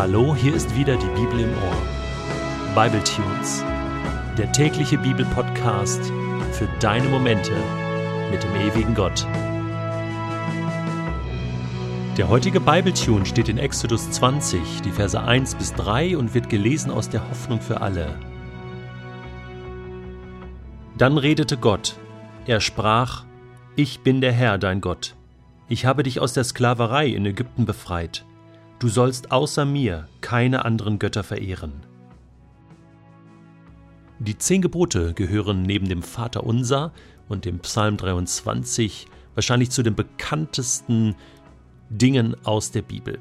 Hallo, hier ist wieder die Bibel im Ohr. Bible Tunes, der tägliche Bibelpodcast für deine Momente mit dem ewigen Gott. Der heutige Bible Tune steht in Exodus 20, die Verse 1 bis 3 und wird gelesen aus der Hoffnung für alle. Dann redete Gott. Er sprach: Ich bin der Herr, dein Gott. Ich habe dich aus der Sklaverei in Ägypten befreit. Du sollst außer mir keine anderen Götter verehren. Die zehn Gebote gehören neben dem Vater Unser und dem Psalm 23 wahrscheinlich zu den bekanntesten Dingen aus der Bibel.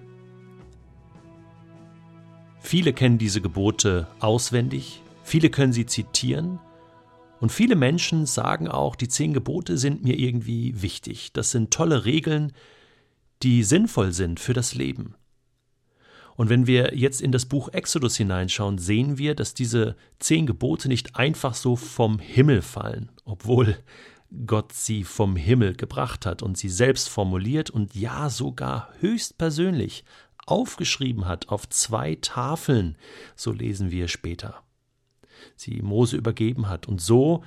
Viele kennen diese Gebote auswendig, viele können sie zitieren und viele Menschen sagen auch, die zehn Gebote sind mir irgendwie wichtig. Das sind tolle Regeln, die sinnvoll sind für das Leben. Und wenn wir jetzt in das Buch Exodus hineinschauen, sehen wir, dass diese zehn Gebote nicht einfach so vom Himmel fallen, obwohl Gott sie vom Himmel gebracht hat und sie selbst formuliert und ja sogar höchstpersönlich aufgeschrieben hat auf zwei Tafeln, so lesen wir später. Sie Mose übergeben hat und so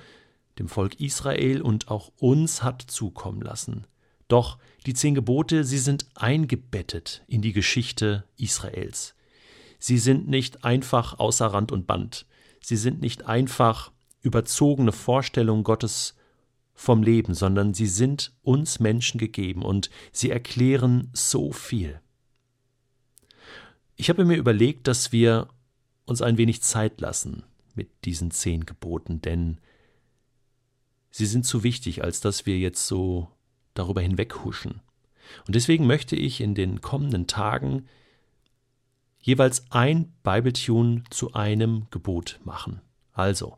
dem Volk Israel und auch uns hat zukommen lassen. Doch die zehn Gebote, sie sind eingebettet in die Geschichte Israels. Sie sind nicht einfach außer Rand und Band. Sie sind nicht einfach überzogene Vorstellungen Gottes vom Leben, sondern sie sind uns Menschen gegeben und sie erklären so viel. Ich habe mir überlegt, dass wir uns ein wenig Zeit lassen mit diesen zehn Geboten, denn sie sind zu wichtig, als dass wir jetzt so darüber hinweghuschen. Und deswegen möchte ich in den kommenden Tagen jeweils ein Bibletune zu einem Gebot machen. Also,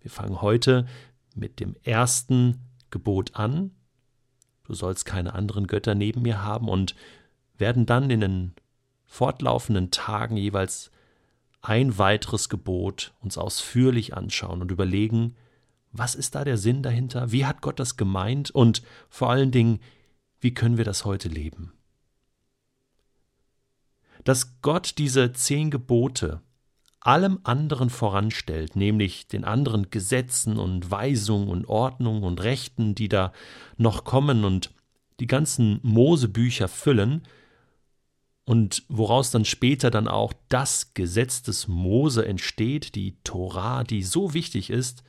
wir fangen heute mit dem ersten Gebot an. Du sollst keine anderen Götter neben mir haben und werden dann in den fortlaufenden Tagen jeweils ein weiteres Gebot uns ausführlich anschauen und überlegen, was ist da der Sinn dahinter? Wie hat Gott das gemeint? Und vor allen Dingen, wie können wir das heute leben? Dass Gott diese zehn Gebote allem anderen voranstellt, nämlich den anderen Gesetzen und Weisungen und Ordnungen und Rechten, die da noch kommen und die ganzen Mosebücher füllen, und woraus dann später dann auch das Gesetz des Mose entsteht, die Torah, die so wichtig ist,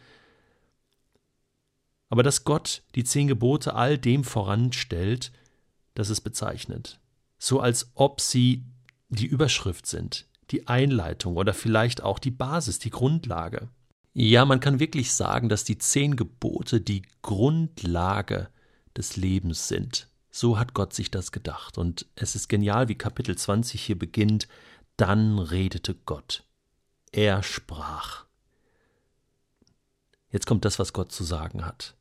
aber dass Gott die zehn Gebote all dem voranstellt, das es bezeichnet. So als ob sie die Überschrift sind, die Einleitung oder vielleicht auch die Basis, die Grundlage. Ja, man kann wirklich sagen, dass die zehn Gebote die Grundlage des Lebens sind. So hat Gott sich das gedacht. Und es ist genial, wie Kapitel 20 hier beginnt. Dann redete Gott. Er sprach. Jetzt kommt das, was Gott zu sagen hat.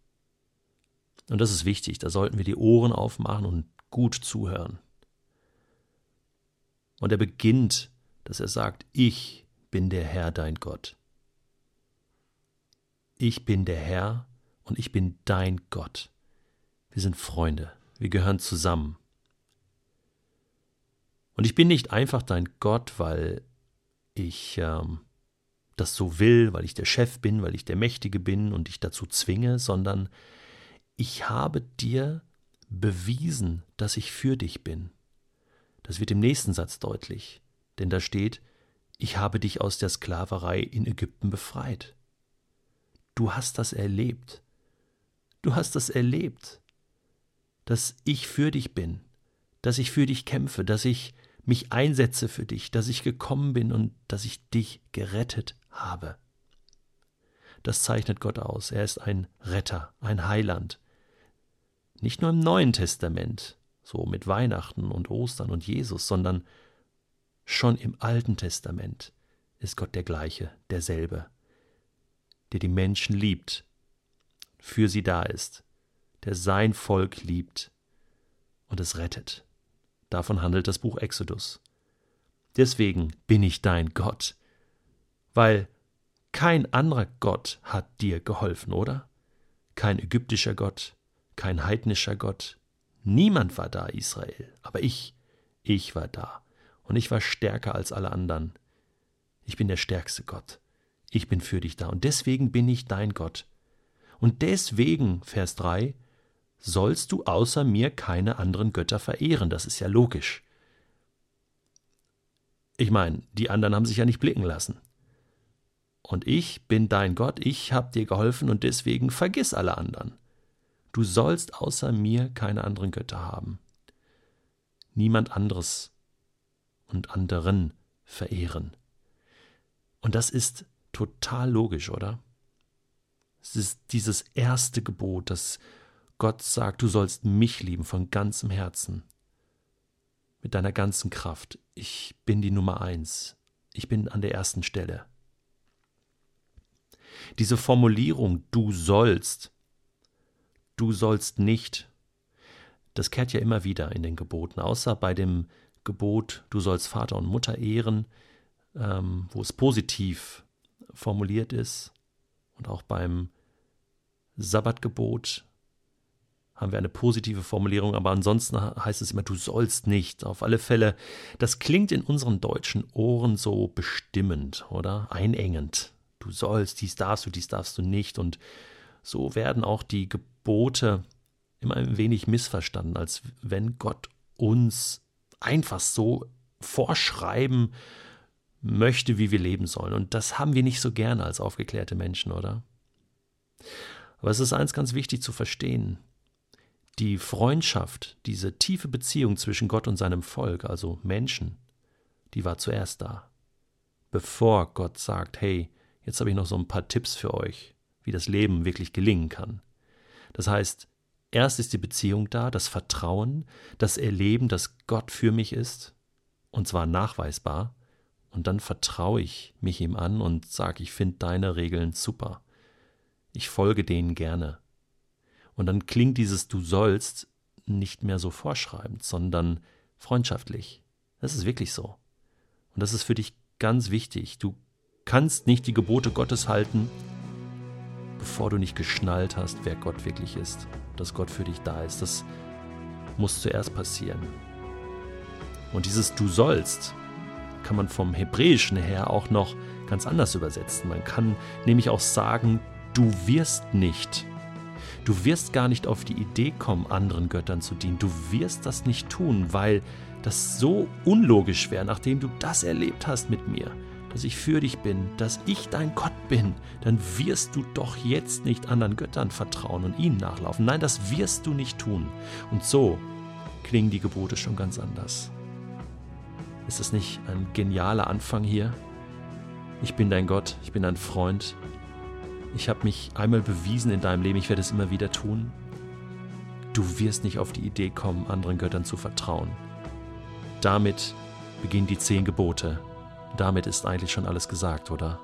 Und das ist wichtig, da sollten wir die Ohren aufmachen und gut zuhören. Und er beginnt, dass er sagt, ich bin der Herr dein Gott. Ich bin der Herr und ich bin dein Gott. Wir sind Freunde, wir gehören zusammen. Und ich bin nicht einfach dein Gott, weil ich ähm, das so will, weil ich der Chef bin, weil ich der Mächtige bin und dich dazu zwinge, sondern ich habe dir bewiesen, dass ich für dich bin. Das wird im nächsten Satz deutlich, denn da steht, ich habe dich aus der Sklaverei in Ägypten befreit. Du hast das erlebt. Du hast das erlebt, dass ich für dich bin, dass ich für dich kämpfe, dass ich mich einsetze für dich, dass ich gekommen bin und dass ich dich gerettet habe. Das zeichnet Gott aus. Er ist ein Retter, ein Heiland. Nicht nur im Neuen Testament, so mit Weihnachten und Ostern und Jesus, sondern schon im Alten Testament ist Gott der gleiche, derselbe, der die Menschen liebt, für sie da ist, der sein Volk liebt und es rettet. Davon handelt das Buch Exodus. Deswegen bin ich dein Gott, weil kein anderer Gott hat dir geholfen, oder? Kein ägyptischer Gott, kein heidnischer Gott. Niemand war da, Israel, aber ich, ich war da. Und ich war stärker als alle anderen. Ich bin der stärkste Gott. Ich bin für dich da. Und deswegen bin ich dein Gott. Und deswegen, Vers 3, sollst du außer mir keine anderen Götter verehren. Das ist ja logisch. Ich meine, die anderen haben sich ja nicht blicken lassen. Und ich bin dein Gott, ich habe dir geholfen und deswegen vergiss alle anderen. Du sollst außer mir keine anderen Götter haben. Niemand anderes und anderen verehren. Und das ist total logisch, oder? Es ist dieses erste Gebot, das Gott sagt, du sollst mich lieben von ganzem Herzen, mit deiner ganzen Kraft. Ich bin die Nummer eins. Ich bin an der ersten Stelle. Diese Formulierung, du sollst, du sollst nicht, das kehrt ja immer wieder in den Geboten, außer bei dem Gebot, du sollst Vater und Mutter ehren, ähm, wo es positiv formuliert ist. Und auch beim Sabbatgebot haben wir eine positive Formulierung, aber ansonsten heißt es immer, du sollst nicht. Auf alle Fälle, das klingt in unseren deutschen Ohren so bestimmend, oder? Einengend du sollst, dies darfst du, dies darfst du nicht. Und so werden auch die Gebote immer ein wenig missverstanden, als wenn Gott uns einfach so vorschreiben möchte, wie wir leben sollen. Und das haben wir nicht so gerne als aufgeklärte Menschen, oder? Aber es ist eins ganz wichtig zu verstehen. Die Freundschaft, diese tiefe Beziehung zwischen Gott und seinem Volk, also Menschen, die war zuerst da. Bevor Gott sagt, hey, Jetzt habe ich noch so ein paar Tipps für euch, wie das Leben wirklich gelingen kann. Das heißt, erst ist die Beziehung da, das Vertrauen, das Erleben, dass Gott für mich ist, und zwar nachweisbar, und dann vertraue ich mich ihm an und sage, ich finde deine Regeln super. Ich folge denen gerne. Und dann klingt dieses Du sollst nicht mehr so vorschreibend, sondern freundschaftlich. Das ist wirklich so. Und das ist für dich ganz wichtig. Du kannst nicht die Gebote Gottes halten, bevor du nicht geschnallt hast, wer Gott wirklich ist, dass Gott für dich da ist. Das muss zuerst passieren. Und dieses Du sollst kann man vom Hebräischen her auch noch ganz anders übersetzen. Man kann nämlich auch sagen, du wirst nicht. Du wirst gar nicht auf die Idee kommen, anderen Göttern zu dienen. Du wirst das nicht tun, weil das so unlogisch wäre, nachdem du das erlebt hast mit mir dass ich für dich bin, dass ich dein Gott bin, dann wirst du doch jetzt nicht anderen Göttern vertrauen und ihnen nachlaufen. Nein, das wirst du nicht tun. Und so klingen die Gebote schon ganz anders. Ist das nicht ein genialer Anfang hier? Ich bin dein Gott, ich bin dein Freund. Ich habe mich einmal bewiesen in deinem Leben, ich werde es immer wieder tun. Du wirst nicht auf die Idee kommen, anderen Göttern zu vertrauen. Damit beginnen die zehn Gebote damit ist eigentlich schon alles gesagt, oder?